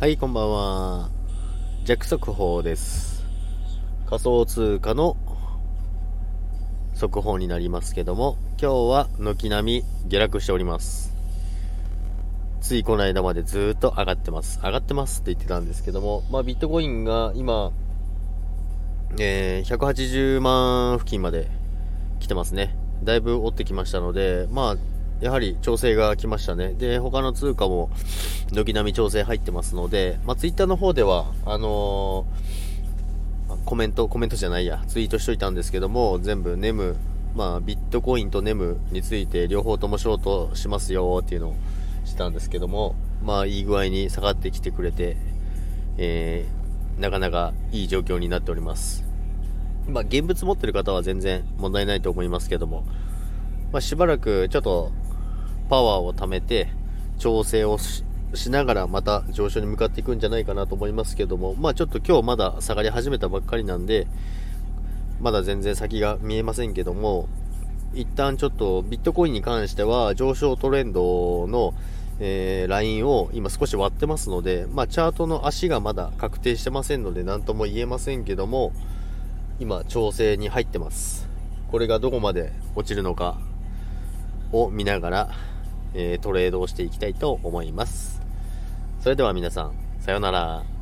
はい、こんばんは。弱速報です。仮想通貨の速報になりますけども、今日は軒並み下落しております。ついこの間までずっと上がってます。上がってますって言ってたんですけども、まあビットコインが今、えー、180万付近まで来てますね。だいぶ追ってきましたので、まあ、やはり調整が来ましたね。で、他の通貨も軒並み調整入ってますので、まあ、ツイッターの方では、あのーコメント、コメントじゃないや、ツイートしといたんですけども、全部ネム、まあ、ビットコインとネムについて両方ともショートしますよっていうのをしたんですけども、まあ、いい具合に下がってきてくれて、えー、なかなかいい状況になっております。まあ、現物持ってる方は全然問題ないと思いますけども、まあ、しばらくちょっとパワーを貯めて調整をしながらまた上昇に向かっていくんじゃないかなと思いますけども、まあちょっと今日まだ下がり始めたばっかりなんで、まだ全然先が見えませんけども、一旦ちょっとビットコインに関しては上昇トレンドの、えーラインを今少し割ってますので、まあチャートの足がまだ確定してませんので何とも言えませんけども、今調整に入ってます。これがどこまで落ちるのかを見ながら、えートレードをしていきたいと思います。それでは皆さん、さようなら。